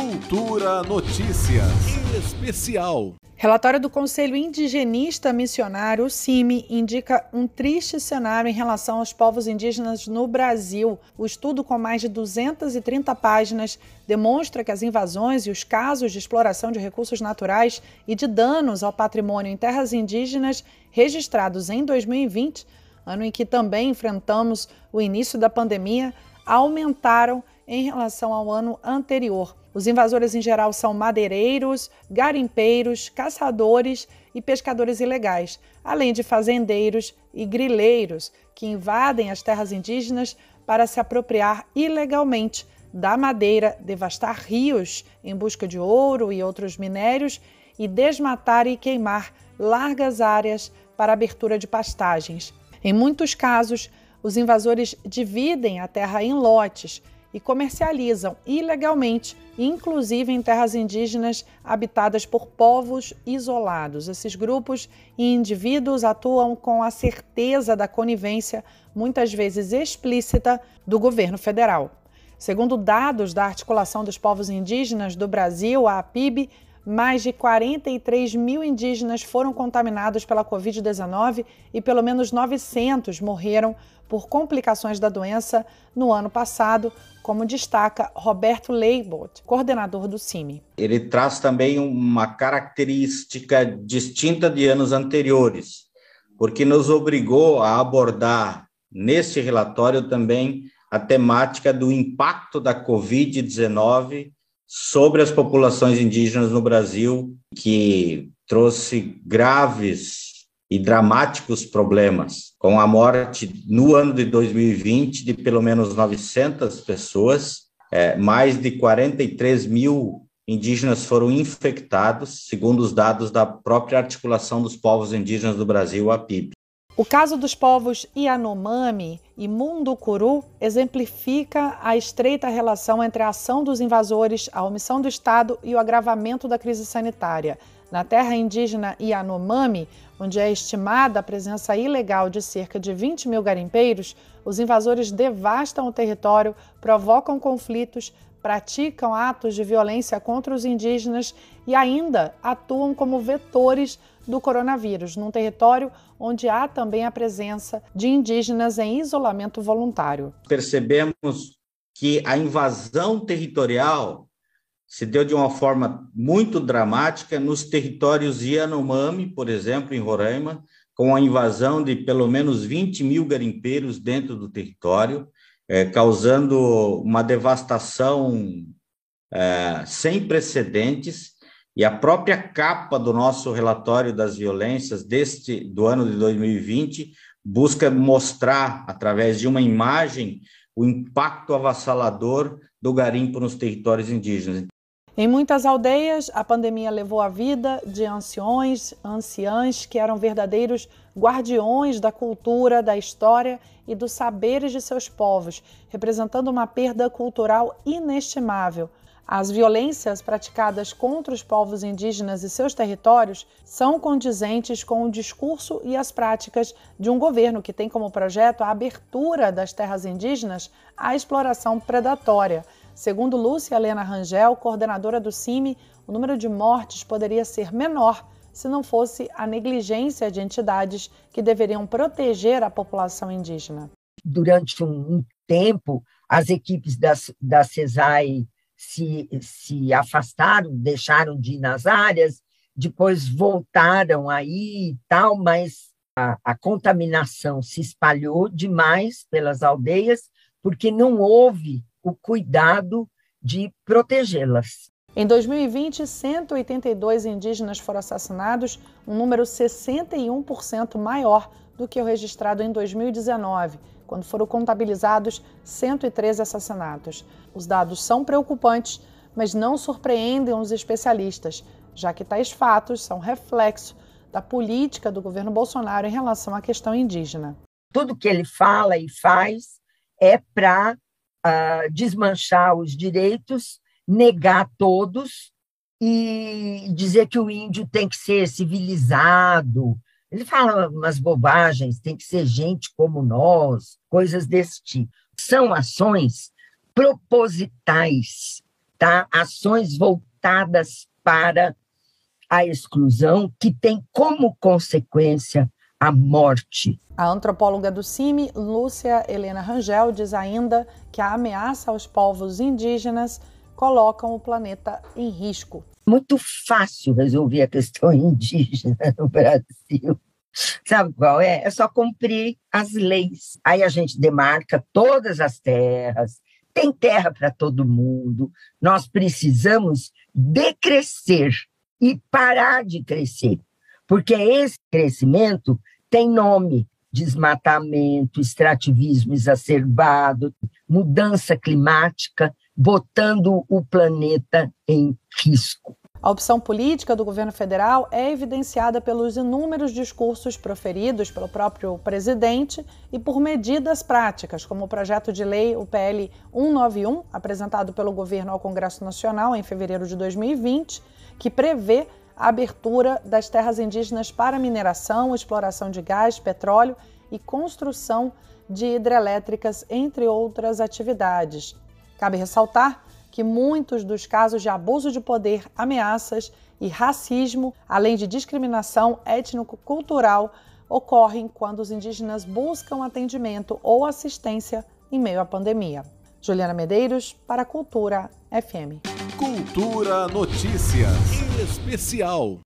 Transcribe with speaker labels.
Speaker 1: Cultura Notícias Especial.
Speaker 2: Relatório do Conselho Indigenista Missionário, CIMI, indica um triste cenário em relação aos povos indígenas no Brasil. O estudo, com mais de 230 páginas, demonstra que as invasões e os casos de exploração de recursos naturais e de danos ao patrimônio em terras indígenas registrados em 2020, ano em que também enfrentamos o início da pandemia, aumentaram em relação ao ano anterior. Os invasores, em geral, são madeireiros, garimpeiros, caçadores e pescadores ilegais, além de fazendeiros e grileiros, que invadem as terras indígenas para se apropriar ilegalmente da madeira, devastar rios em busca de ouro e outros minérios e desmatar e queimar largas áreas para abertura de pastagens. Em muitos casos, os invasores dividem a terra em lotes e comercializam ilegalmente, inclusive em terras indígenas habitadas por povos isolados. Esses grupos e indivíduos atuam com a certeza da conivência, muitas vezes explícita, do governo federal. Segundo dados da Articulação dos Povos Indígenas do Brasil, a APIB, mais de 43 mil indígenas foram contaminados pela Covid-19 e pelo menos 900 morreram por complicações da doença no ano passado, como destaca Roberto Leibold, coordenador do CIMI.
Speaker 3: Ele traz também uma característica distinta de anos anteriores, porque nos obrigou a abordar neste relatório também a temática do impacto da Covid-19 sobre as populações indígenas no Brasil, que trouxe graves e dramáticos problemas, com a morte no ano de 2020 de pelo menos 900 pessoas, é, mais de 43 mil indígenas foram infectados, segundo os dados da própria Articulação dos Povos Indígenas do Brasil, a PIB.
Speaker 2: O caso dos povos Yanomami e Mundukuru exemplifica a estreita relação entre a ação dos invasores, a omissão do Estado e o agravamento da crise sanitária. Na terra indígena Yanomami, onde é estimada a presença ilegal de cerca de 20 mil garimpeiros, os invasores devastam o território, provocam conflitos, praticam atos de violência contra os indígenas e ainda atuam como vetores do coronavírus, num território onde há também a presença de indígenas em isolamento voluntário.
Speaker 3: Percebemos que a invasão territorial se deu de uma forma muito dramática nos territórios Yanomami, por exemplo, em Roraima, com a invasão de pelo menos 20 mil garimpeiros dentro do território, é, causando uma devastação é, sem precedentes. E a própria capa do nosso relatório das violências deste do ano de 2020 busca mostrar, através de uma imagem, o impacto avassalador do garimpo nos territórios indígenas.
Speaker 2: Em muitas aldeias, a pandemia levou a vida de anciões, anciãs que eram verdadeiros guardiões da cultura, da história e dos saberes de seus povos, representando uma perda cultural inestimável. As violências praticadas contra os povos indígenas e seus territórios são condizentes com o discurso e as práticas de um governo que tem como projeto a abertura das terras indígenas à exploração predatória Segundo Lúcia Helena Rangel, coordenadora do CIMI, o número de mortes poderia ser menor se não fosse a negligência de entidades que deveriam proteger a população indígena.
Speaker 4: Durante um tempo, as equipes da, da CESAI se, se afastaram, deixaram de ir nas áreas, depois voltaram aí e tal, mas a, a contaminação se espalhou demais pelas aldeias, porque não houve o cuidado de protegê-las.
Speaker 2: Em 2020, 182 indígenas foram assassinados, um número 61% maior do que o registrado em 2019, quando foram contabilizados 113 assassinatos. Os dados são preocupantes, mas não surpreendem os especialistas, já que tais fatos são reflexo da política do governo Bolsonaro em relação à questão indígena.
Speaker 4: Tudo que ele fala e faz é para uh, desmanchar os direitos, negar todos e dizer que o índio tem que ser civilizado. Ele fala umas bobagens, tem que ser gente como nós, coisas desse tipo. São ações propositais tá? Ações voltadas para a exclusão, que tem como consequência a morte.
Speaker 2: A antropóloga do CIMI, Lúcia Helena Rangel, diz ainda que a ameaça aos povos indígenas colocam o planeta em risco.
Speaker 4: Muito fácil resolver a questão indígena no Brasil. Sabe qual é? É só cumprir as leis. Aí a gente demarca todas as terras, tem terra para todo mundo. Nós precisamos decrescer e parar de crescer, porque esse crescimento tem nome: desmatamento, extrativismo exacerbado, mudança climática, botando o planeta em risco.
Speaker 2: A opção política do governo federal é evidenciada pelos inúmeros discursos proferidos pelo próprio presidente e por medidas práticas, como o projeto de lei, o PL 191, apresentado pelo governo ao Congresso Nacional em fevereiro de 2020, que prevê a abertura das terras indígenas para mineração, exploração de gás, petróleo e construção de hidrelétricas, entre outras atividades. Cabe ressaltar que muitos dos casos de abuso de poder, ameaças e racismo, além de discriminação étnico-cultural, ocorrem quando os indígenas buscam atendimento ou assistência em meio à pandemia. Juliana Medeiros, para a Cultura FM.
Speaker 1: Cultura Notícias Especial.